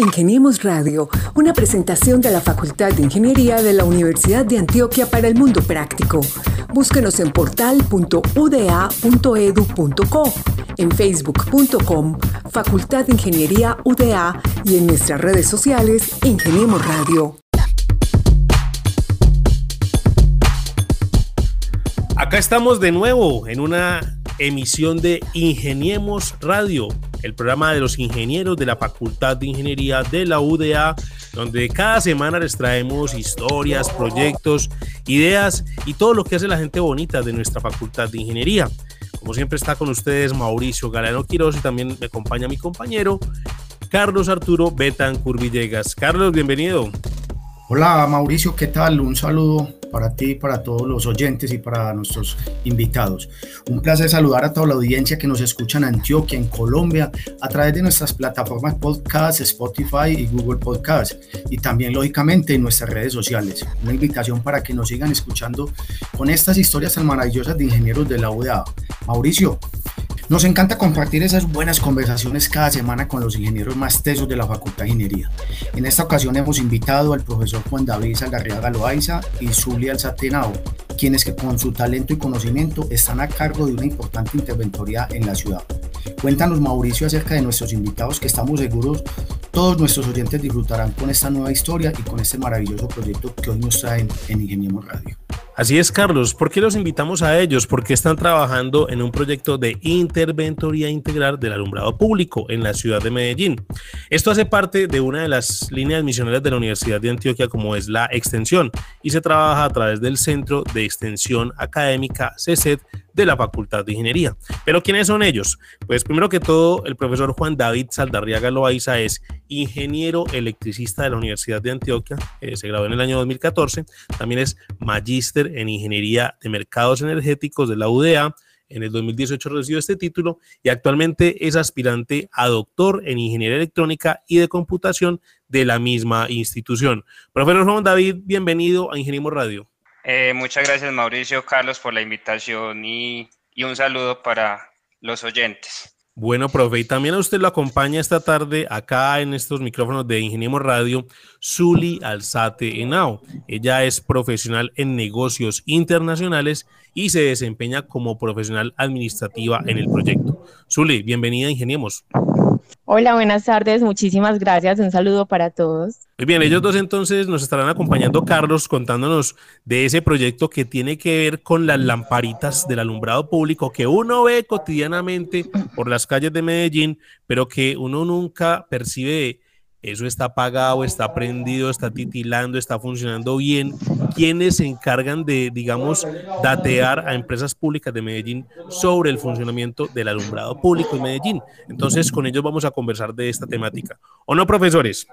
Ingeniemos Radio, una presentación de la Facultad de Ingeniería de la Universidad de Antioquia para el Mundo Práctico. Búsquenos en portal.uda.edu.co, en facebook.com, Facultad de Ingeniería UDA y en nuestras redes sociales, Ingeniemos Radio. Acá estamos de nuevo en una emisión de Ingeniemos Radio, el programa de los ingenieros de la Facultad de Ingeniería de la UDA, donde cada semana les traemos historias, proyectos, ideas y todo lo que hace la gente bonita de nuestra Facultad de Ingeniería. Como siempre está con ustedes Mauricio Quiroz y también me acompaña mi compañero Carlos Arturo Betancourt Villegas. Carlos, bienvenido. Hola Mauricio, ¿qué tal? Un saludo para ti, para todos los oyentes y para nuestros invitados. Un placer saludar a toda la audiencia que nos escucha en Antioquia, en Colombia, a través de nuestras plataformas podcast, Spotify y Google Podcast, y también lógicamente en nuestras redes sociales. Una invitación para que nos sigan escuchando con estas historias tan maravillosas de ingenieros de la UDA. Mauricio, nos encanta compartir esas buenas conversaciones cada semana con los ingenieros más tesos de la Facultad de Ingeniería. En esta ocasión hemos invitado al profesor Juan David Saldarriaga Loaiza y Zulia Alzatenao, quienes que con su talento y conocimiento están a cargo de una importante interventoría en la ciudad. Cuéntanos Mauricio acerca de nuestros invitados que estamos seguros todos nuestros oyentes disfrutarán con esta nueva historia y con este maravilloso proyecto que hoy nos traen en Ingeniemos Radio. Así es, Carlos. ¿Por qué los invitamos a ellos? Porque están trabajando en un proyecto de interventoría integral del alumbrado público en la ciudad de Medellín. Esto hace parte de una de las líneas misioneras de la Universidad de Antioquia, como es la extensión, y se trabaja a través del Centro de Extensión Académica CESED de la Facultad de Ingeniería. Pero ¿quiénes son ellos? Pues primero que todo, el profesor Juan David Saldarriaga Loaiza es ingeniero electricista de la Universidad de Antioquia, eh, se graduó en el año 2014, también es magíster en Ingeniería de Mercados Energéticos de la UDA, en el 2018 recibió este título y actualmente es aspirante a doctor en Ingeniería Electrónica y de Computación de la misma institución. Profesor Juan David, bienvenido a Ingeniemos Radio. Eh, muchas gracias Mauricio, Carlos, por la invitación y, un saludo para los oyentes. Bueno, profe, y también a usted lo acompaña esta tarde acá en estos micrófonos de Ingeniemos Radio, Zuli Alzate Enao. Ella es profesional en negocios internacionales y se desempeña como profesional administrativa en el proyecto. Zuli, bienvenida a Ingeniemos. Hola, buenas tardes, muchísimas gracias, un saludo para todos. Muy bien, ellos dos entonces nos estarán acompañando, Carlos, contándonos de ese proyecto que tiene que ver con las lamparitas del alumbrado público que uno ve cotidianamente por las calles de Medellín, pero que uno nunca percibe eso está apagado, está prendido, está titilando, está funcionando bien. ¿Quiénes se encargan de, digamos, datear a empresas públicas de Medellín sobre el funcionamiento del alumbrado público en Medellín? Entonces, con ellos vamos a conversar de esta temática. ¿O no, profesores?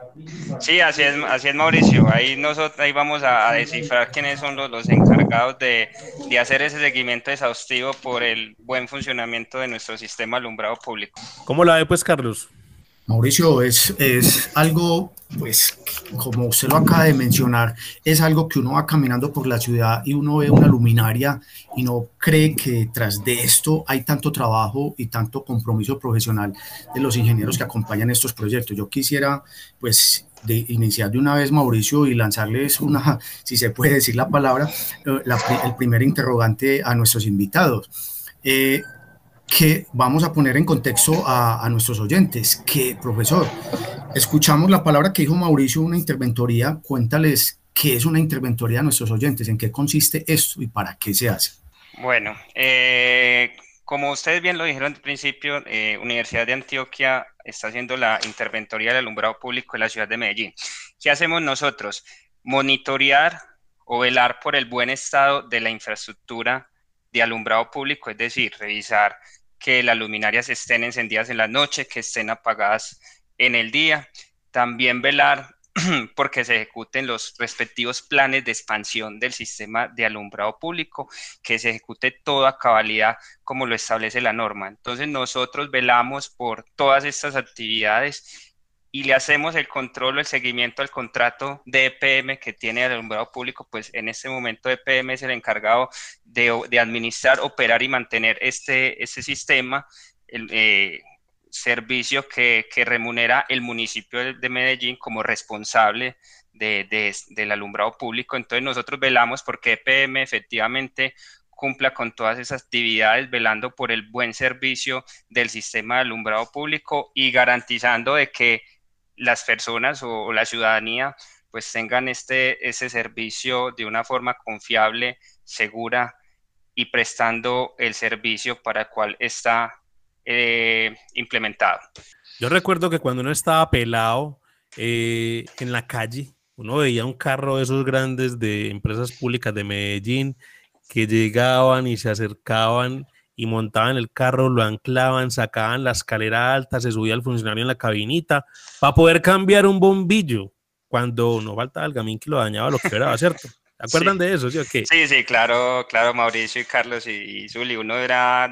Sí, así es, así es Mauricio. Ahí, nosotros, ahí vamos a, descifrar quiénes son los, los encargados de, de hacer ese seguimiento exhaustivo por el buen funcionamiento de nuestro sistema alumbrado público. ¿Cómo la ve, pues, Carlos? Mauricio, es, es algo, pues, como usted lo acaba de mencionar, es algo que uno va caminando por la ciudad y uno ve una luminaria y no cree que tras de esto hay tanto trabajo y tanto compromiso profesional de los ingenieros que acompañan estos proyectos. Yo quisiera, pues, iniciar de una vez, Mauricio, y lanzarles una, si se puede decir la palabra, eh, el primer interrogante a nuestros invitados. Eh, que vamos a poner en contexto a, nuestros oyentes, que profesor, escuchamos la palabra que dijo Mauricio, una interventoría, cuéntales qué es una interventoría a nuestros oyentes, en qué consiste esto y para qué se hace. Bueno, eh, como ustedes bien lo dijeron al principio, eh, Universidad de Antioquia está haciendo la interventoría del alumbrado público en la ciudad de Medellín. ¿Qué hacemos nosotros? Monitorear o velar por el buen estado de la infraestructura de alumbrado público, es decir, revisar que las luminarias estén encendidas en la noche, que estén apagadas en el día. También velar porque se ejecuten los respectivos planes de expansión del sistema de alumbrado público, que se ejecute toda cabalidad como lo establece la norma. Entonces nosotros velamos por todas estas actividades y le hacemos el control o el seguimiento al contrato de EPM que tiene el alumbrado público, pues en este momento EPM es el encargado de, administrar, operar y mantener este, este sistema. Eh, servicio que, remunera el municipio de Medellín como responsable de, del alumbrado público. Entonces nosotros velamos porque EPM efectivamente cumpla con todas esas actividades, velando por el buen servicio del sistema de alumbrado público y garantizando de que las personas o, la ciudadanía pues tengan este, ese servicio de una forma confiable, segura y prestando el servicio para el cual está eh, implementado. Yo recuerdo que cuando uno estaba pelado eh, en la calle, uno veía un carro de esos grandes de empresas públicas de Medellín que llegaban y se acercaban y montaban el carro, lo anclaban, sacaban la escalera alta, se subía el funcionario en la cabinita para poder cambiar un bombillo cuando no faltaba el gamín que lo dañaba lo que era, ¿cierto? ¿Se acuerdan de eso? ¿sí, sí, sí, claro, claro, Mauricio y Carlos y, y Zuli, uno era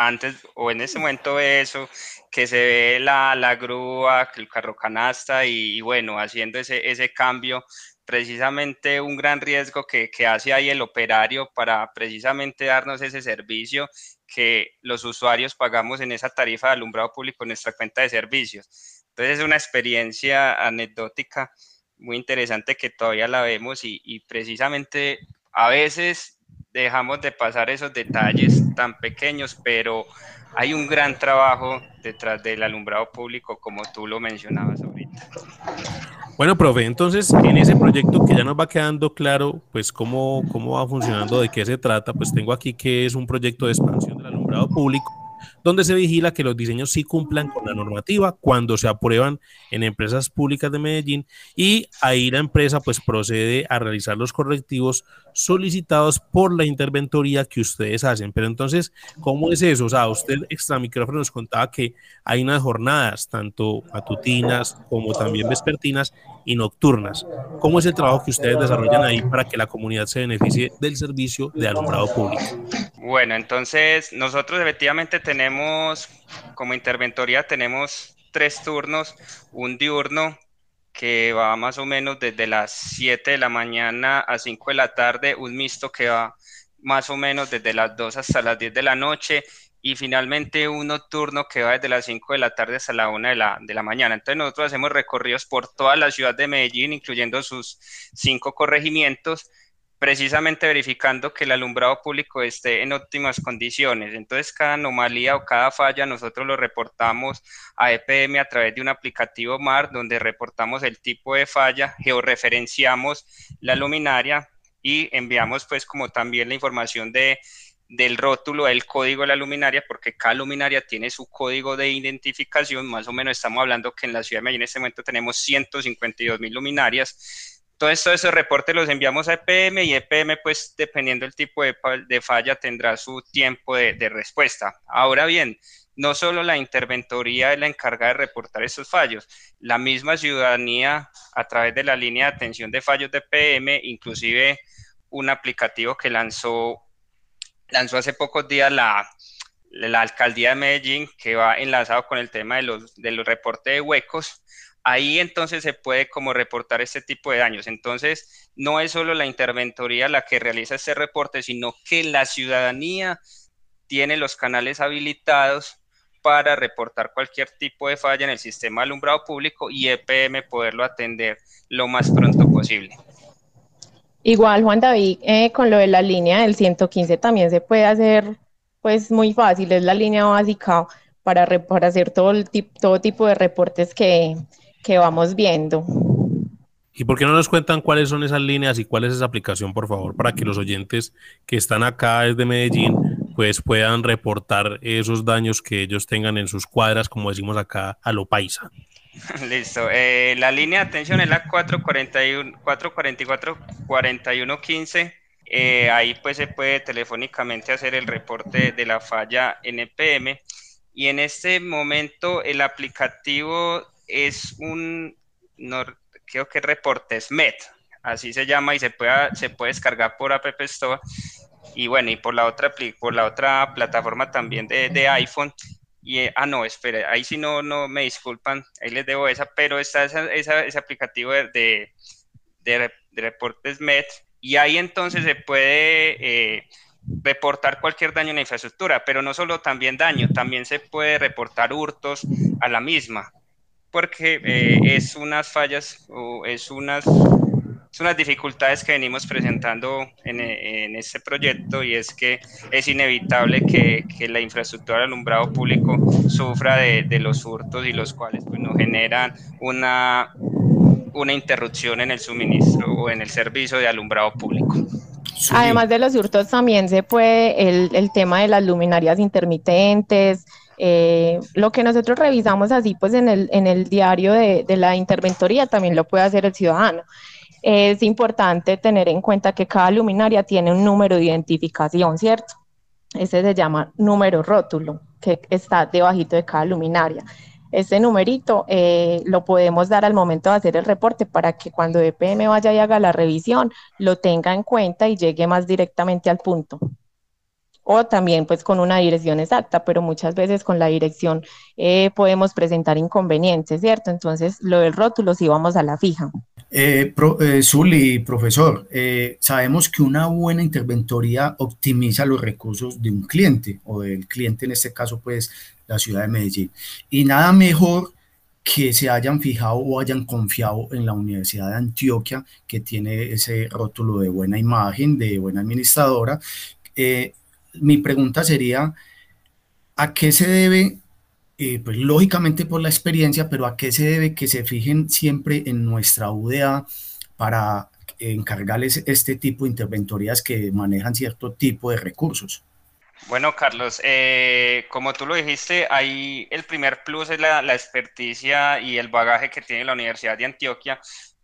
antes o en ese momento eso, que se ve la, la grúa, el carro canasta y, bueno, haciendo ese, ese cambio, precisamente un gran riesgo que, que, hace ahí el operario para precisamente darnos ese servicio que los usuarios pagamos en esa tarifa de alumbrado público en nuestra cuenta de servicios. Entonces es una experiencia anecdótica muy interesante que todavía la vemos y, y precisamente a veces dejamos de pasar esos detalles tan pequeños, pero hay un gran trabajo detrás del alumbrado público, como tú lo mencionabas ahorita. Bueno, profe, entonces en ese proyecto que ya nos va quedando claro, pues cómo, cómo va funcionando, de qué se trata, pues tengo aquí que es un proyecto de expansión del alumbrado público donde se vigila que los diseños sí cumplan con la normativa cuando se aprueban en empresas públicas de Medellín y ahí la empresa pues procede a realizar los correctivos solicitados por la interventoría que ustedes hacen. Pero entonces, ¿cómo es eso? O sea, usted extra micrófono nos contaba que hay unas jornadas, tanto matutinas como también vespertinas y nocturnas. ¿Cómo es el trabajo que ustedes desarrollan ahí para que la comunidad se beneficie del servicio de alumbrado público? Bueno, entonces nosotros efectivamente tenemos, como interventoría, tenemos tres turnos, un diurno que va más o menos desde las 7 de la mañana a 5 de la tarde, un mixto que va más o menos desde las 2 hasta las 10 de la noche y finalmente un nocturno que va desde las 5 de la tarde hasta la 1 de la, de la mañana. Entonces nosotros hacemos recorridos por toda la ciudad de Medellín, incluyendo sus cinco corregimientos, precisamente verificando que el alumbrado público esté en óptimas condiciones. Entonces cada anomalía o cada falla nosotros lo reportamos a EPM a través de un aplicativo MAR donde reportamos el tipo de falla, georreferenciamos la luminaria y enviamos pues como también la información de del rótulo del código de la luminaria, porque cada luminaria tiene su código de identificación, más o menos estamos hablando que en la ciudad de Medellín en este momento tenemos 152 mil luminarias. Entonces, todos esos reportes los enviamos a EPM y EPM, pues, dependiendo del tipo de, falla, tendrá su tiempo de, respuesta. Ahora bien, no solo la interventoría es la encargada de reportar esos fallos, la misma ciudadanía, a través de la línea de atención de fallos de EPM, inclusive un aplicativo que lanzó lanzó hace pocos días la, la alcaldía de Medellín, que va enlazado con el tema de los, de los reportes de huecos. Ahí entonces se puede como reportar este tipo de daños. Entonces, no es solo la interventoría la que realiza este reporte, sino que la ciudadanía tiene los canales habilitados para reportar cualquier tipo de falla en el sistema alumbrado público y EPM poderlo atender lo más pronto posible. Igual, Juan David, eh, con lo de la línea del 115 también se puede hacer pues muy fácil, es la línea básica para, para hacer todo, el todo tipo de reportes que, que vamos viendo. ¿Y por qué no nos cuentan cuáles son esas líneas y cuál es esa aplicación, por favor, para que los oyentes que están acá desde Medellín pues puedan reportar esos daños que ellos tengan en sus cuadras, como decimos acá, a lo paisa? Listo. Eh, la línea de atención es la 441, 444-4115. Eh, ahí pues se puede telefónicamente hacer el reporte de la falla NPM. Y en este momento el aplicativo es un, no, creo que Reportesmet, así se llama y se puede, se puede descargar por App Store. Y bueno, y por la otra, por la otra plataforma también de, de iPhone eh, ah, no, espere, ahí sí no, no me disculpan, ahí les debo esa, pero está esa, ese aplicativo de, de, de, reportes MET y ahí entonces se puede eh, reportar cualquier daño en la infraestructura, pero no solo también daño, también se puede reportar hurtos a la misma, porque eh, es unas fallas o es unas, unas dificultades que venimos presentando en, en, este proyecto y es que es inevitable que, que la infraestructura de alumbrado público sufra de, de, los hurtos y los cuales pues, nos generan una, una interrupción en el suministro o en el servicio de alumbrado público. Además de los hurtos, también se puede el, el tema de las luminarias intermitentes. Eh, lo que nosotros revisamos así, pues en el, en el diario de, de la interventoría también lo puede hacer el ciudadano. Es importante tener en cuenta que cada luminaria tiene un número de identificación, ¿cierto? Ese se llama número rótulo, que está debajito de cada luminaria. Este numerito eh, lo podemos dar al momento de hacer el reporte para que cuando EPM vaya y haga la revisión lo tenga en cuenta y llegue más directamente al punto. O también pues con una dirección exacta, pero muchas veces con la dirección eh, podemos presentar inconvenientes, ¿cierto? Entonces lo del rótulo sí vamos a la fija. Eh, eh, Zuli, profesor, eh, sabemos que una buena interventoría optimiza los recursos de un cliente o del cliente, en este caso, pues la ciudad de Medellín. Y nada mejor que se hayan fijado o hayan confiado en la Universidad de Antioquia, que tiene ese rótulo de buena imagen, de buena administradora. Eh, mi pregunta sería, ¿a qué se debe eh, pues lógicamente por la experiencia, pero ¿a qué se debe que se fijen siempre en nuestra UDA para encargarles este tipo de interventorías que manejan cierto tipo de recursos? Bueno, Carlos, eh, como tú lo dijiste, ahí el primer plus es la, la experticia y el bagaje que tiene la Universidad de Antioquia,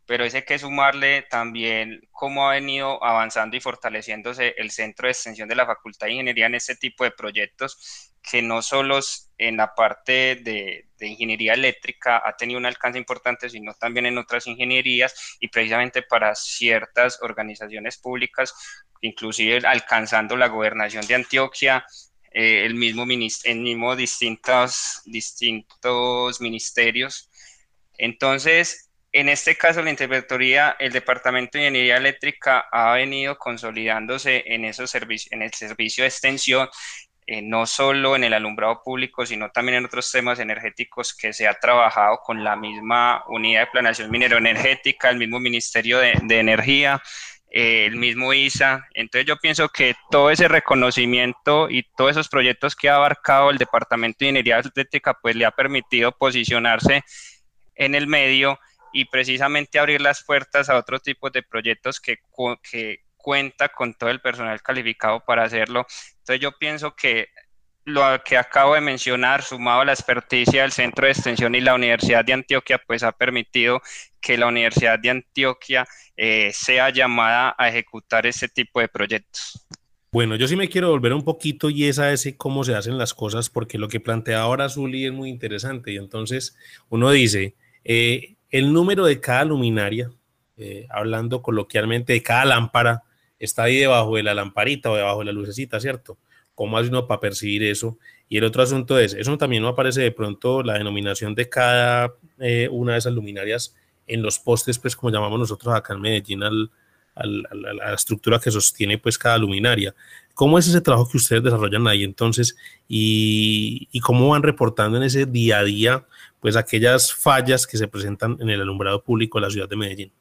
pero ese que sumarle también cómo ha venido avanzando y fortaleciéndose el centro de extensión de la Facultad de Ingeniería en este tipo de proyectos que no solo en la parte de, de, ingeniería eléctrica ha tenido un alcance importante, sino también en otras ingenierías y precisamente para ciertas organizaciones públicas, inclusive alcanzando la gobernación de Antioquia, eh, el mismo, el mismo distintos, distintos ministerios. Entonces, en este caso, la interventoría, el Departamento de Ingeniería Eléctrica ha venido consolidándose en, esos en el servicio de extensión eh, no solo en el alumbrado público, sino también en otros temas energéticos que se ha trabajado con la misma unidad de planeación minero-energética, el mismo Ministerio de, de Energía, eh, el mismo ISA. Entonces yo pienso que todo ese reconocimiento y todos esos proyectos que ha abarcado el Departamento de Ingeniería Eléctrica, pues le ha permitido posicionarse en el medio y precisamente abrir las puertas a otros tipos de proyectos que, que cuenta con todo el personal calificado para hacerlo. Entonces yo pienso que lo que acabo de mencionar, sumado a la experticia del Centro de Extensión y la Universidad de Antioquia, pues ha permitido que la Universidad de Antioquia eh, sea llamada a ejecutar ese tipo de proyectos. Bueno, yo sí me quiero volver un poquito y es a ese cómo se hacen las cosas, porque lo que plantea ahora Zuli es muy interesante. Y entonces uno dice, eh, el número de cada luminaria, eh, hablando coloquialmente de cada lámpara, está ahí debajo de la lamparita o debajo de la lucecita, ¿cierto? ¿Cómo hace uno para percibir eso? Y el otro asunto es, eso también no aparece de pronto la denominación de cada eh, una de esas luminarias en los postes, pues como llamamos nosotros acá en Medellín, al, al, a la estructura que sostiene pues cada luminaria. ¿Cómo es ese trabajo que ustedes desarrollan ahí entonces y, cómo van reportando en ese día a día pues aquellas fallas que se presentan en el alumbrado público de la ciudad de Medellín?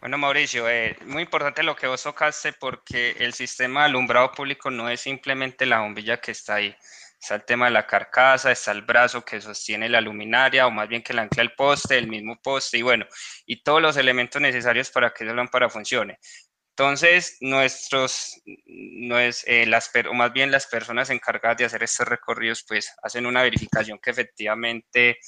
Bueno, Mauricio, eh, muy importante lo que vos tocaste porque el sistema de alumbrado público no es simplemente la bombilla que está ahí. Está el tema de la carcasa, está el brazo que sostiene la luminaria o más bien que la ancla el poste, el mismo poste y bueno, y todos los elementos necesarios para que esa lámpara funcione. Entonces, nuestros, no es, eh, las, o más bien las personas encargadas de hacer estos recorridos, pues hacen una verificación que efectivamente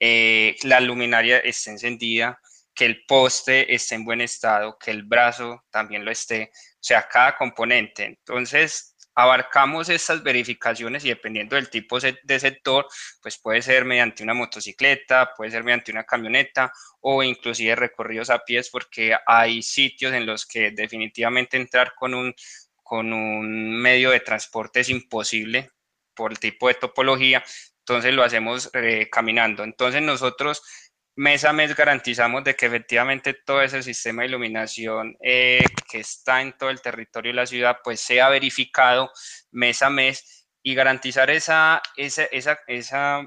eh, la luminaria esté encendida, que el poste esté en buen estado, que el brazo también lo esté, o sea, cada componente. Entonces, abarcamos estas verificaciones y dependiendo del tipo de sector, pues puede ser mediante una motocicleta, puede ser mediante una camioneta o inclusive recorridos a pies porque hay sitios en los que definitivamente entrar con un, con un medio de transporte es imposible por el tipo de topología, entonces lo hacemos eh, caminando. Entonces nosotros mes a mes garantizamos de que efectivamente todo ese sistema de iluminación eh, que está en todo el territorio de la ciudad pues sea verificado mes a mes y garantizar esa, esa, esa, esa,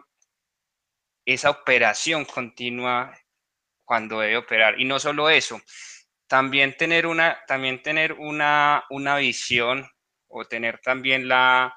esa operación continua cuando debe operar. Y no solo eso, también tener una, también tener una, una visión o tener también la,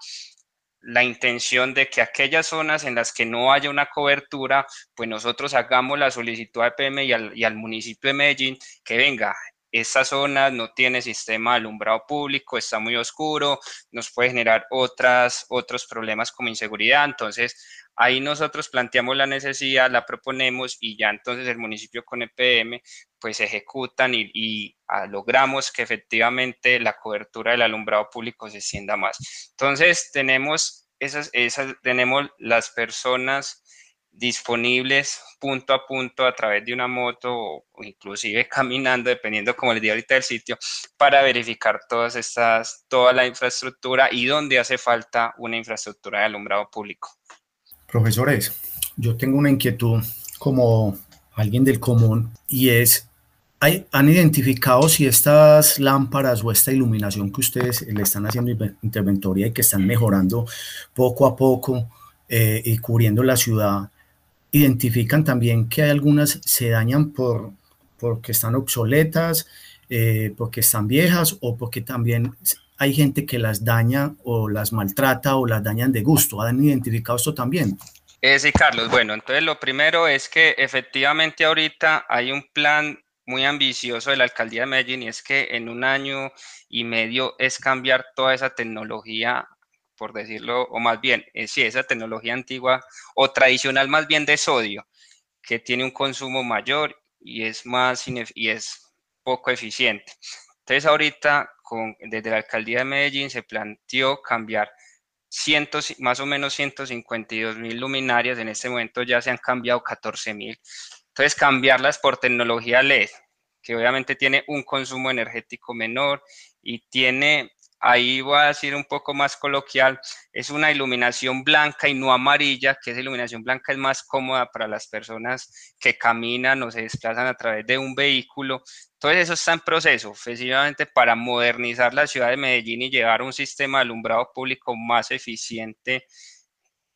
la intención de que aquellas zonas en las que no haya una cobertura, pues nosotros hagamos la solicitud a EPM y al, municipio de Medellín que venga, esta zona no tiene sistema de alumbrado público, está muy oscuro, nos puede generar otras, otros problemas como inseguridad. Entonces, ahí nosotros planteamos la necesidad, la proponemos y ya entonces el municipio con EPM pues ejecutan y, ah, logramos que efectivamente la cobertura del alumbrado público se extienda más. Entonces, tenemos, esas, tenemos las personas disponibles punto a punto a través de una moto o, inclusive caminando, dependiendo como les digo ahorita del sitio, para verificar todas estas, toda la infraestructura y dónde hace falta una infraestructura de alumbrado público. Profesores, yo tengo una inquietud como alguien del común y es ¿Han identificado si estas lámparas o esta iluminación que ustedes le están haciendo interventoria y que están mejorando poco a poco eh, y cubriendo la ciudad, identifican también que hay algunas se dañan por porque están obsoletas, eh, porque están viejas o porque también hay gente que las daña o las maltrata o las dañan de gusto? ¿Han identificado esto también? Eh, sí, Carlos. Bueno, entonces lo primero es que efectivamente ahorita hay un plan muy ambicioso de la alcaldía de Medellín y es que en un año y medio es cambiar toda esa tecnología, por decirlo, o más bien, eh, sí, esa tecnología antigua o tradicional más bien de sodio, que tiene un consumo mayor y es más y es poco eficiente. Entonces ahorita desde la alcaldía de Medellín se planteó cambiar cientos, más o menos 152 mil luminarias, en este momento ya se han cambiado 14 mil. Entonces, cambiarlas por tecnología LED, que obviamente tiene un consumo energético menor y tiene, ahí voy a decir un poco más coloquial, es una iluminación blanca y no amarilla, que esa iluminación blanca es más cómoda para las personas que caminan o se desplazan a través de un vehículo. Entonces, eso está en proceso, efectivamente, para modernizar la ciudad de Medellín y llevar un sistema de alumbrado público más eficiente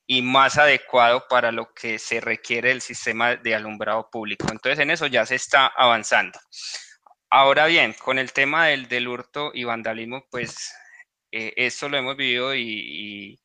y más adecuado para lo que se requiere del sistema de alumbrado público. Entonces, en eso ya se está avanzando. Ahora bien, con el tema del, del hurto y vandalismo, pues eh, esto lo hemos vivido y,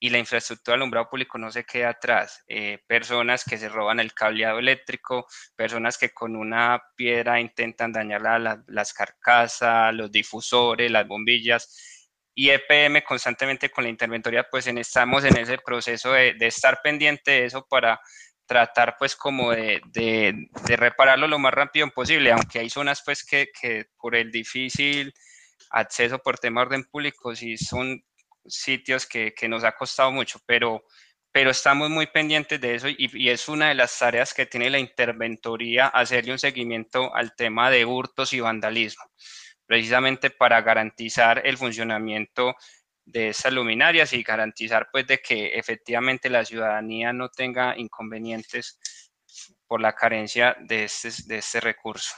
y, la infraestructura de alumbrado público no se queda atrás. Eh, personas que se roban el cableado eléctrico, personas que con una piedra intentan dañar las carcasas, los difusores, las bombillas y EPM constantemente con la interventoría, pues en, estamos en ese proceso de, estar pendiente de eso para tratar pues como de, de, repararlo lo más rápido posible, aunque hay zonas pues que, que por el difícil acceso por tema de orden público sí son sitios que, que, nos ha costado mucho, pero, pero estamos muy pendientes de eso y, y, es una de las tareas que tiene la interventoría hacerle un seguimiento al tema de hurtos y vandalismo precisamente para garantizar el funcionamiento de esas luminarias y garantizar pues de que efectivamente la ciudadanía no tenga inconvenientes por la carencia de este, de este recurso.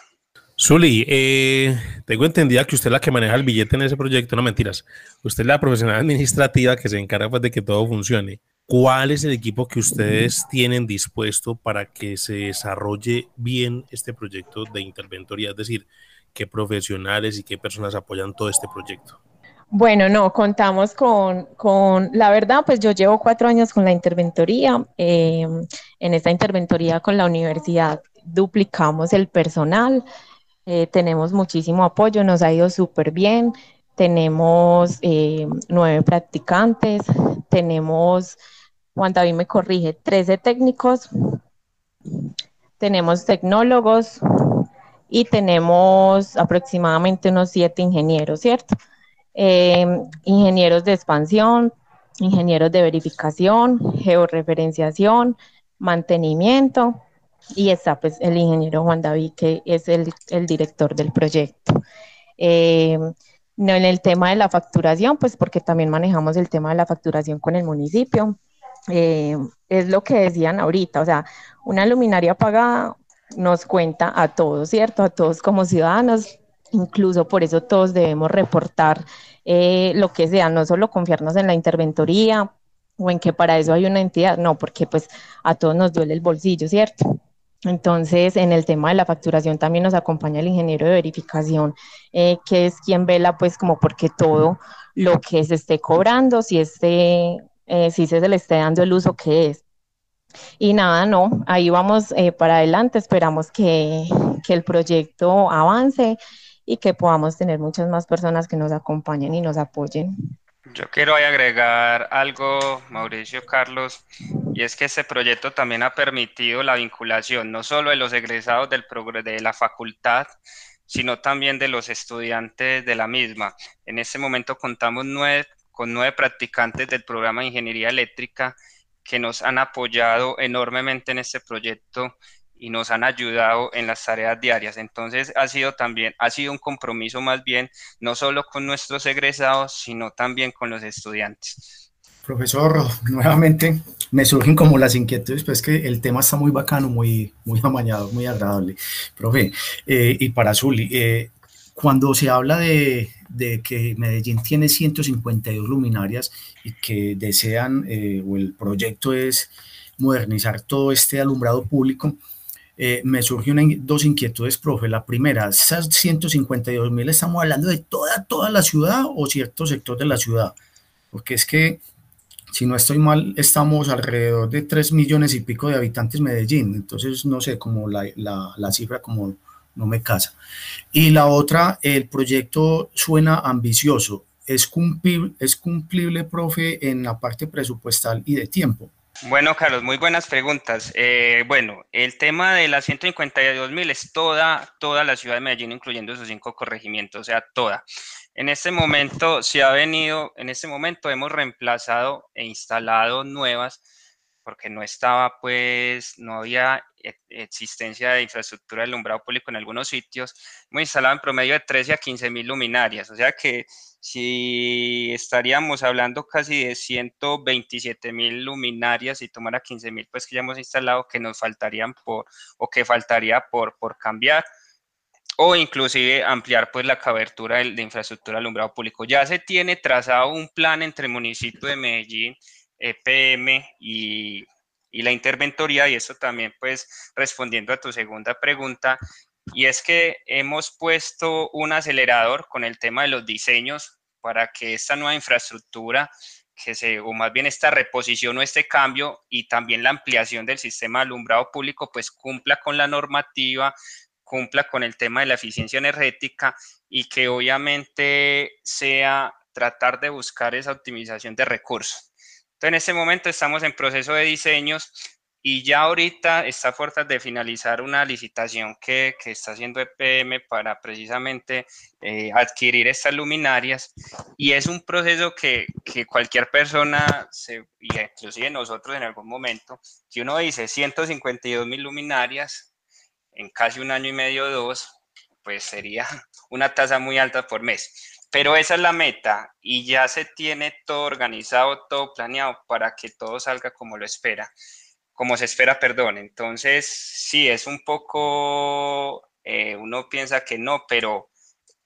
Zuli, eh, tengo entendida que usted es la que maneja el billete en ese proyecto, no mentiras. Usted es la profesional administrativa que se encarga pues, de que todo funcione. ¿Cuál es el equipo que ustedes tienen dispuesto para que se desarrolle bien este proyecto de interventoría? Es decir, qué profesionales y qué personas apoyan todo este proyecto? Bueno, no, contamos con, con, la verdad, pues yo llevo cuatro años con la interventoría. Em, en esta interventoría con la universidad duplicamos el personal, eh, tenemos muchísimo apoyo, nos ha ido súper bien. Tenemos em, nueve practicantes, tenemos, Juan David me corrige, 13 técnicos, tenemos tecnólogos, y tenemos aproximadamente unos siete ingenieros, ¿cierto? Eh, ingenieros de expansión, ingenieros de verificación, georreferenciación, mantenimiento y está pues el ingeniero Juan David que es el, director del proyecto. Eh, no en el tema de la facturación, pues porque también manejamos el tema de la facturación con el municipio. eh, es lo que decían ahorita, o sea, una luminaria apagada nos cuenta a todos, ¿cierto? A todos como ciudadanos, incluso por eso todos debemos reportar eh, lo que sea, no solo confiarnos en la interventoría o en que para eso hay una entidad, no, porque pues a todos nos duele el bolsillo, ¿cierto? Entonces, en el tema de la facturación también nos acompaña el ingeniero de verificación, eh, que es quien vela pues como porque todo lo que se esté cobrando, si, esté, eh, si se le esté dando el uso que es. Y nada, no, ahí vamos eh, para adelante, esperamos que, que el proyecto avance y que podamos tener muchas más personas que nos acompañen y nos apoyen. Yo quiero agregar algo, Mauricio Carlos, y es que este proyecto también ha permitido la vinculación no solo de los egresados del de la facultad, sino también de los estudiantes de la misma. En este momento contamos con nueve practicantes del programa de Ingeniería Eléctrica que nos han apoyado enormemente en este proyecto y nos han ayudado en las tareas diarias. Entonces ha sido también, ha sido un compromiso más bien, no solo con nuestros egresados, sino también con los estudiantes. Profesor, nuevamente me surgen como las inquietudes, pues que el tema está muy bacano, muy, muy amañado, muy agradable. Profe, eh, y para Zuli, eh, cuando se habla de, de, que Medellín tiene 152 luminarias y que desean, eh, o el proyecto es modernizar todo este alumbrado público, eh, me surgieron dos inquietudes, profe. La primera, esas 152 mil, ¿estamos hablando de toda, toda la ciudad o cierto sector de la ciudad? Porque es que, si no estoy mal, estamos alrededor de 3 millones y pico de habitantes Medellín. Entonces, no sé, como la, la, la cifra como no me casa. Y la otra, el proyecto suena ambicioso. ¿Es cumplible, ¿Es cumplible, profe, en la parte presupuestal y de tiempo? Bueno, Carlos, muy buenas preguntas. Eh, bueno, el tema de las 152 mil es toda, toda la ciudad de Medellín, incluyendo esos cinco corregimientos, o sea, toda. En este momento se ha venido, en este momento hemos reemplazado e instalado nuevas porque no estaba, pues, no había e, existencia de infraestructura de alumbrado público en algunos sitios. Hemos instalado en promedio de 13 a 15 mil luminarias, o sea que si estaríamos hablando casi de 127 mil luminarias y tomara 15 mil, pues que ya hemos instalado, que nos faltarían por, o que faltaría por, por cambiar, o inclusive ampliar pues la cobertura de, infraestructura alumbrado público. Ya se tiene trazado un plan entre el municipio de Medellín, EPM y, y la interventoría, y eso también pues respondiendo a tu segunda pregunta, y es que hemos puesto un acelerador con el tema de los diseños para que esta nueva infraestructura, que se, o más bien esta reposición o este cambio y también la ampliación del sistema de alumbrado público, pues cumpla con la normativa, cumpla con el tema de la eficiencia energética y que obviamente sea tratar de buscar esa optimización de recursos. Entonces, en este momento estamos en proceso de diseños y ya ahorita está fuerte de finalizar una licitación que, que está haciendo EPM para precisamente eh, adquirir estas luminarias y es un proceso que, que cualquier persona, se, y inclusive nosotros en algún momento, que uno dice 152 mil luminarias en casi un año y medio, dos, pues sería una tasa muy alta por mes. Pero esa es la meta y ya se tiene todo organizado, todo planeado para que todo salga como lo espera, como se espera, perdón. Entonces, sí, es un poco, eh, uno piensa que no, pero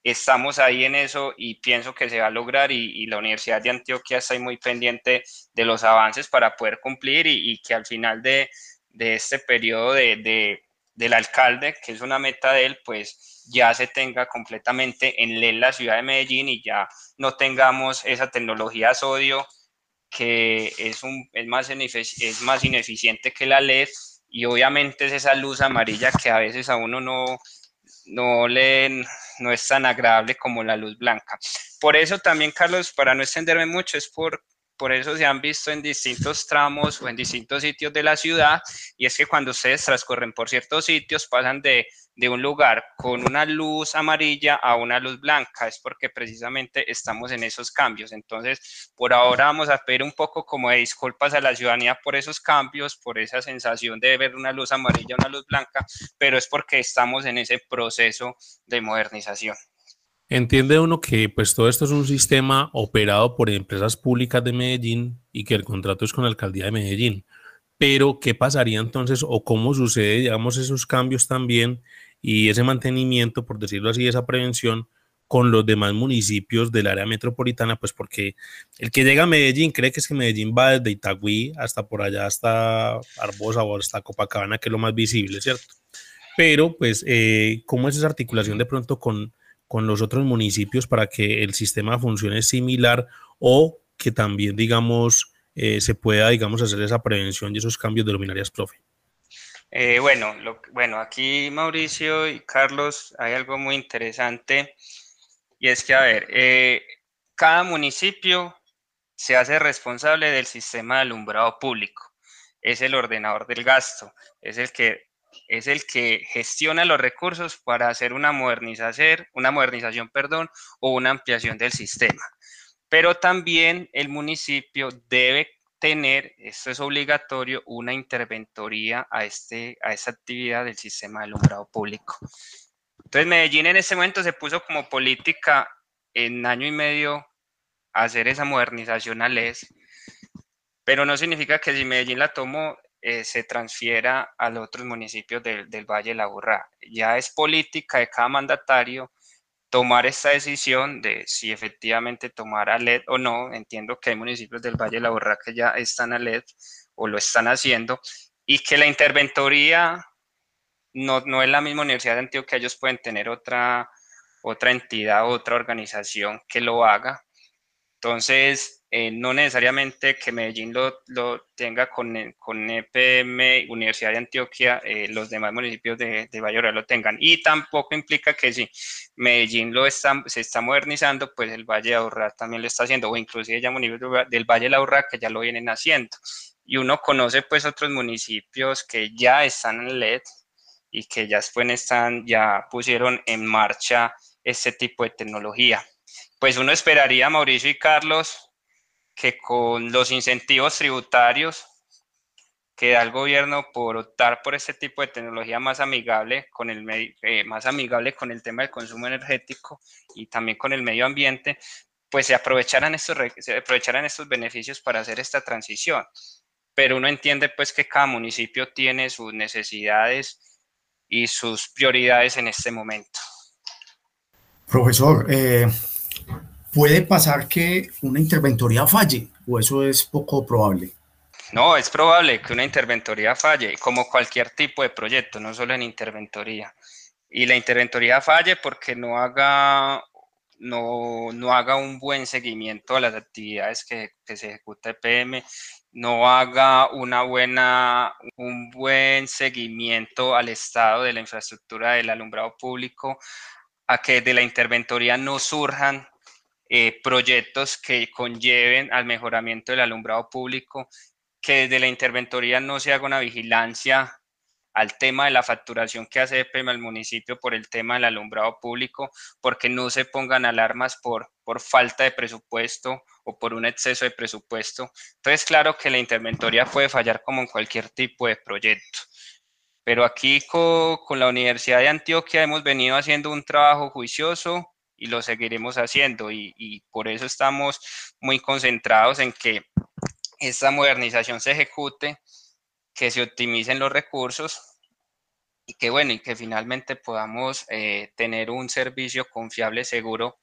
estamos ahí en eso y pienso que se va a lograr y, la Universidad de Antioquia está muy pendiente de los avances para poder cumplir y, que al final de, este periodo de, del alcalde, que es una meta de él, pues ya se tenga completamente en LED la ciudad de Medellín y ya no tengamos esa tecnología sodio que es, un, es, más, es más ineficiente que la LED y obviamente es esa luz amarilla que a veces a uno no, no, le, no es tan agradable como la luz blanca. Por eso también, Carlos, para no extenderme mucho, es por por eso se han visto en distintos tramos o en distintos sitios de la ciudad, y es que cuando ustedes transcorren por ciertos sitios pasan de, de un lugar con una luz amarilla a una luz blanca, es porque precisamente estamos en esos cambios. Entonces, por ahora vamos a pedir un poco como de disculpas a la ciudadanía por esos cambios, por esa sensación de ver una luz amarilla, una luz blanca, pero es porque estamos en ese proceso de modernización. Entiende uno que pues todo esto es un sistema operado por empresas públicas de Medellín y que el contrato es con la alcaldía de Medellín. Pero, ¿qué pasaría entonces o cómo sucede, digamos, esos cambios también y ese mantenimiento, por decirlo así, esa prevención con los demás municipios del área metropolitana? Pues porque el que llega a Medellín cree que es que Medellín va desde Itagüí hasta por allá, hasta Arbosa o hasta Copacabana, que es lo más visible, ¿cierto? Pero, pues, eh, ¿cómo es esa articulación de pronto con, con los otros municipios para que el sistema funcione similar o que también, digamos, eh, se pueda, digamos, hacer esa prevención y esos cambios de luminarias, profe? Eh, bueno, bueno, aquí Mauricio y Carlos hay algo muy interesante y es que, a ver, eh, cada municipio se hace responsable del sistema de alumbrado público. Es el ordenador del gasto, es el que es el que gestiona los recursos para hacer una modernización, una modernización, perdón, o una ampliación del sistema pero también el municipio debe tener, esto es obligatorio, una interventoría a, este, a esta actividad del sistema de alumbrado público. Entonces Medellín en ese momento se puso como política en año y medio hacer esa modernización a LES, pero no significa que si Medellín la tomó, eh, se transfiera a los otros municipios del, del Valle de la Burra. Ya es política de cada mandatario tomar esta decisión de si efectivamente tomar a LED o no. Entiendo que hay municipios del Valle de la Borra que ya están a LED o lo están haciendo y que la interventoría no, no es la misma Universidad de Antioquia, ellos pueden tener otra, otra entidad, otra organización que lo haga. Entonces, eh, no necesariamente que Medellín lo, lo tenga con, con, EPM, Universidad de Antioquia, eh, los demás municipios de, de Valle lo tengan. Y tampoco implica que si Medellín lo está, se está modernizando, pues el Valle de Aburrá también lo está haciendo, o inclusive ya municipios del Valle de Aburrá que ya lo vienen haciendo. Y uno conoce pues otros municipios que ya están en LED y que ya después están, ya pusieron en marcha este tipo de tecnología. Pues uno esperaría, Mauricio y Carlos, que con los incentivos tributarios que da el gobierno por optar por este tipo de tecnología más amigable con el eh, más amigable con el tema del consumo energético y también con el medio ambiente, pues se aprovecharán estos se aprovecharán estos beneficios para hacer esta transición. Pero uno entiende pues que cada municipio tiene sus necesidades y sus prioridades en este momento. Profesor, eh, ¿Puede pasar que una interventoría falle o eso es poco probable? No, es probable que una interventoría falle, como cualquier tipo de proyecto, no solo en interventoría. Y la interventoría falle porque no haga, no, no haga un buen seguimiento a las actividades que, se ejecuta EPM, no haga una buena, un buen seguimiento al estado de la infraestructura del alumbrado público, a que de la interventoría no surjan eh, proyectos que conlleven al mejoramiento del alumbrado público, que desde la interventoría no se haga una vigilancia al tema de la facturación que hace EPM al municipio por el tema del alumbrado público, porque no se pongan alarmas por, por falta de presupuesto o por un exceso de presupuesto. Entonces, claro que la interventoría puede fallar como en cualquier tipo de proyecto. Pero aquí con, con la Universidad de Antioquia hemos venido haciendo un trabajo juicioso, y lo seguiremos haciendo. Y, por eso estamos muy concentrados en que esta modernización se ejecute, que se optimicen los recursos y que bueno, y que finalmente podamos eh, tener un servicio confiable, seguro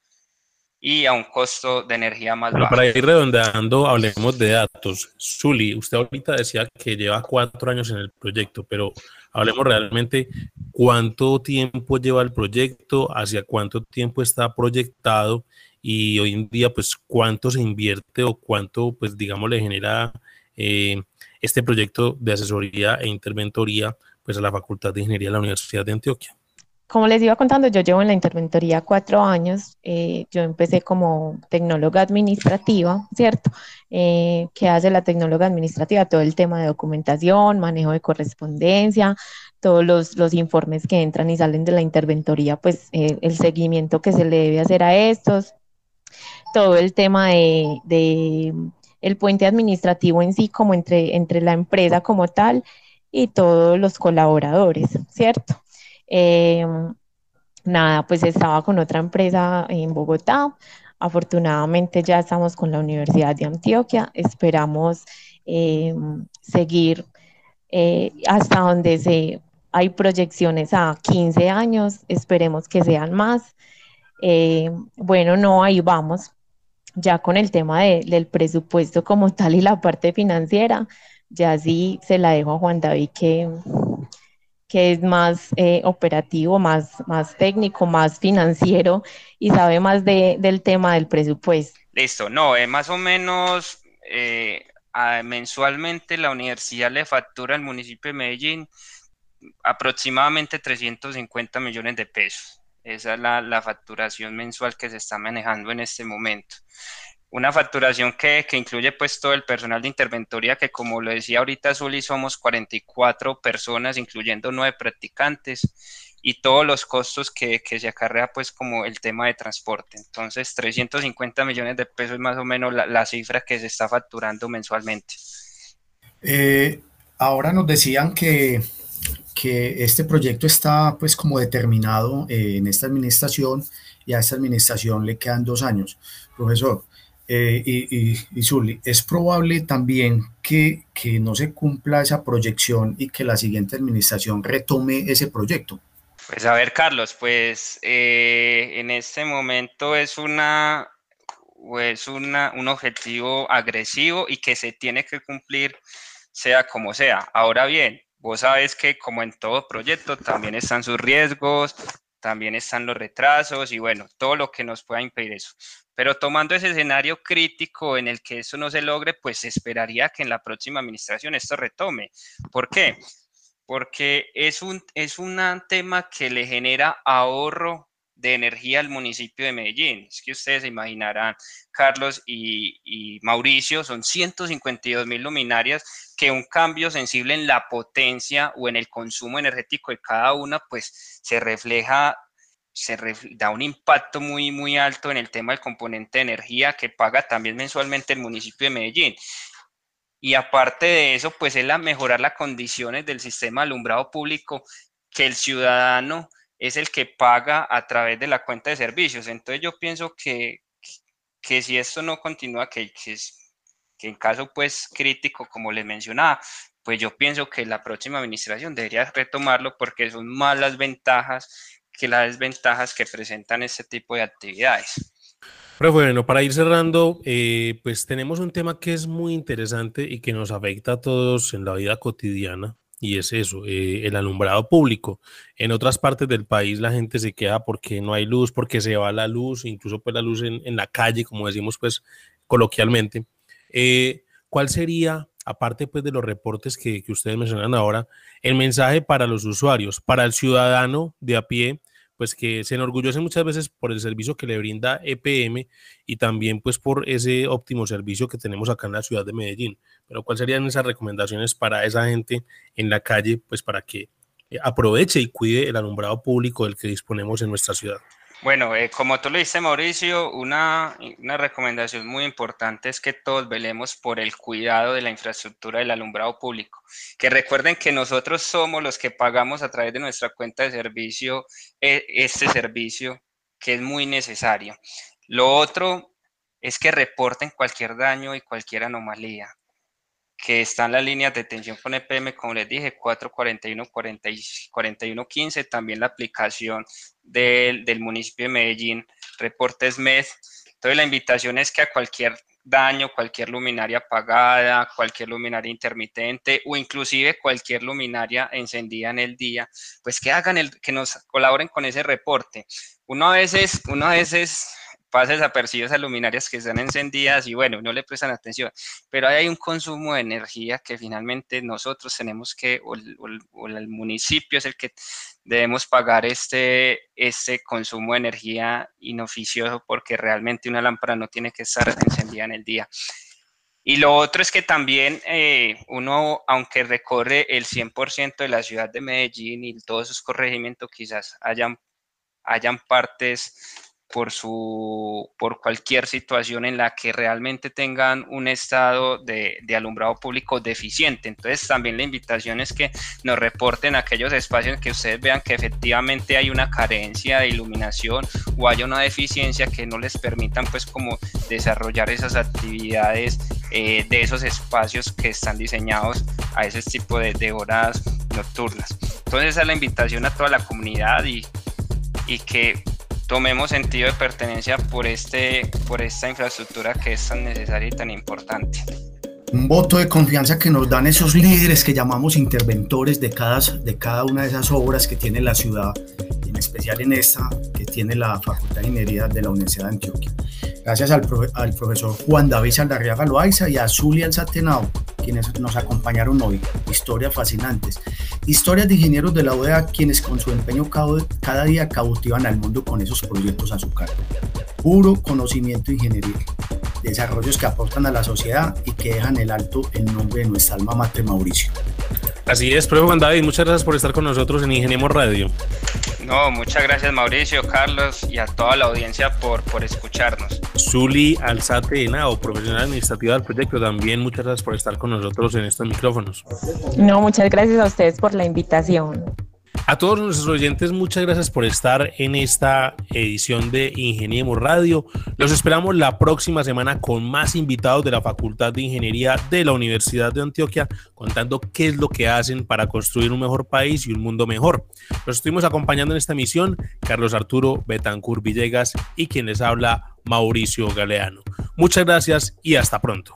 y a un costo de energía más bajo. Para ir redondeando, hablemos de datos. Zuli, usted ahorita decía que lleva cuatro años en el proyecto, pero hablemos realmente cuánto tiempo lleva el proyecto, hacia cuánto tiempo está proyectado y hoy en día, pues, cuánto se invierte o cuánto, pues, digamos, le genera eh, este proyecto de asesoría e interventoría, pues, a la Facultad de Ingeniería de la Universidad de Antioquia. Como les iba contando, yo llevo en la interventoría cuatro años. Eh, yo empecé como tecnóloga administrativa, ¿cierto? Eh, ¿Qué hace la tecnóloga administrativa? Todo el tema de documentación, manejo de correspondencia, todos los, informes que entran y salen de la interventoría, pues eh, el seguimiento que se le debe hacer a estos, todo el tema de, el puente administrativo en sí, como entre, entre la empresa como tal y todos los colaboradores, ¿cierto? Eh, nada, pues estaba con otra empresa en Bogotá. Afortunadamente ya estamos con la Universidad de Antioquia. Esperamos eh, seguir eh, hasta donde se, hay proyecciones a 15 años. Esperemos que sean más. Eh, bueno, no, ahí vamos. Ya con el tema del presupuesto como tal y la parte financiera, ya sí se la dejo a Juan David que, que es más eh, operativo, más, más técnico, más financiero y sabe más de, del tema del presupuesto. Listo, no, eh, más o menos eh, mensualmente la universidad le factura al municipio de Medellín aproximadamente 350 millones de pesos. Esa es la, la facturación mensual que se está manejando en este momento una facturación que, incluye pues todo el personal de interventoría, que como lo decía ahorita Zuli, somos 44 personas, incluyendo nueve practicantes, y todos los costos que, se acarrea pues como el tema de transporte. Entonces, 350 millones de pesos es más o menos la, cifra que se está facturando mensualmente. Eh, ahora nos decían que, que este proyecto está pues como determinado eh, en esta administración y a esta administración le quedan dos años. Profesor, eh, y, Zuli, es probable también que, que, no se cumpla esa proyección y que la siguiente administración retome ese proyecto. Pues a ver, Carlos, pues eh, en este momento es una es una, un objetivo agresivo y que se tiene que cumplir sea como sea. Ahora bien, vos sabes que como en todo proyecto también están sus riesgos, también están los retrasos y bueno, todo lo que nos pueda impedir eso. Pero tomando ese escenario crítico en el que eso no se logre, pues esperaría que en la próxima administración esto retome. ¿Por qué? Porque es un, es un tema que le genera ahorro de energía al municipio de Medellín. Es que ustedes se imaginarán, Carlos y, Mauricio, son 152 mil luminarias que un cambio sensible en la potencia o en el consumo energético de cada una, pues se refleja se da un impacto muy, muy alto en el tema del componente de energía que paga también mensualmente el municipio de Medellín. Y aparte de eso, pues es la mejorar las condiciones del sistema alumbrado público que el ciudadano es el que paga a través de la cuenta de servicios. Entonces yo pienso que, que si esto no continúa, que, que, que en caso pues crítico, como les mencionaba, pues yo pienso que la próxima administración debería retomarlo porque son más las ventajas que las desventajas que presentan este tipo de actividades. Pero bueno, para ir cerrando, eh, pues tenemos un tema que es muy interesante y que nos afecta a todos en la vida cotidiana, y es eso, eh, el alumbrado público. En otras partes del país la gente se queda porque no hay luz, porque se va la luz, incluso pues la luz en, en la calle, como decimos pues coloquialmente. Eh, ¿Cuál sería, aparte pues de los reportes que, que ustedes mencionan ahora, el mensaje para los usuarios, para el ciudadano de a pie pues que se enorgullece muchas veces por el servicio que le brinda EPM y también pues por ese óptimo servicio que tenemos acá en la ciudad de Medellín. Pero ¿cuáles serían esas recomendaciones para esa gente en la calle, pues para que eh, aproveche y cuide el alumbrado público del que disponemos en nuestra ciudad? Bueno, eh, como tú lo dices, Mauricio, una, recomendación muy importante es que todos velemos por el cuidado de la infraestructura del alumbrado público. Que recuerden que nosotros somos los que pagamos a través de nuestra cuenta de servicio eh, este servicio que es muy necesario. Lo otro es que reporten cualquier daño y cualquier anomalía que están las líneas de tensión con EPM, como les dije, 441 41 15, también la aplicación del, del municipio de Medellín, Reportes MED. Entonces la invitación es que a cualquier daño, cualquier luminaria apagada, cualquier luminaria intermitente o inclusive cualquier luminaria encendida en el día, pues que hagan el, que nos colaboren con ese reporte. Uno a veces, uno a veces pasa desapercibido esas luminarias que están encendidas y bueno, no le prestan atención, pero hay un consumo de energía que finalmente nosotros tenemos que, o el, municipio es el que debemos pagar este, este consumo de energía inoficioso porque realmente una lámpara no tiene que estar encendida en el día. Y lo otro es que también eh, uno, aunque recorre el 100% de la ciudad de Medellín y todos sus corregimientos, quizás hayan, hayan partes por, su, por cualquier situación en la que realmente tengan un estado de, de, alumbrado público deficiente. Entonces también la invitación es que nos reporten aquellos espacios que ustedes vean que efectivamente hay una carencia de iluminación o haya una deficiencia que no les permitan pues como desarrollar esas actividades eh, de esos espacios que están diseñados a ese tipo de, de horas nocturnas. Entonces esa es la invitación a toda la comunidad y, y que tomemos sentido de pertenencia por, este, por esta infraestructura que es tan necesaria y tan importante. Un voto de confianza que nos dan esos líderes que llamamos interventores de cada, de cada una de esas obras que tiene la ciudad, en especial en esta que tiene la Facultad de Ingeniería de la Universidad de Antioquia. Gracias al, al profesor Juan David Saldarriaga Loaiza y a Zulia Alzatenao, quienes nos acompañaron hoy. Historias fascinantes. Historias de ingenieros de la UDA, quienes con su empeño cada, cada día cautivan al mundo con esos proyectos a su cargo. Puro conocimiento ingeniería. Desarrollos que aportan a la sociedad y que dejan el alto en nombre de nuestra alma mater Mauricio. Así es, profe Juan David, muchas gracias por estar con nosotros en Ingeniemos Radio. No, muchas gracias Mauricio, Carlos y a toda la audiencia por, por escucharnos. Zuli Alzate o profesional administrativa del proyecto, también muchas gracias por estar con nosotros en estos micrófonos. No, muchas gracias a ustedes por la invitación. A todos nuestros oyentes, muchas gracias por estar en esta edición de Ingeniemos Radio. Los esperamos la próxima semana con más invitados de la Facultad de Ingeniería de la Universidad de Antioquia, contando qué es lo que hacen para construir un mejor país y un mundo mejor. Los estuvimos acompañando en esta misión Carlos Arturo Betancur Villegas y quien les habla Mauricio Galeano. Muchas gracias y hasta pronto.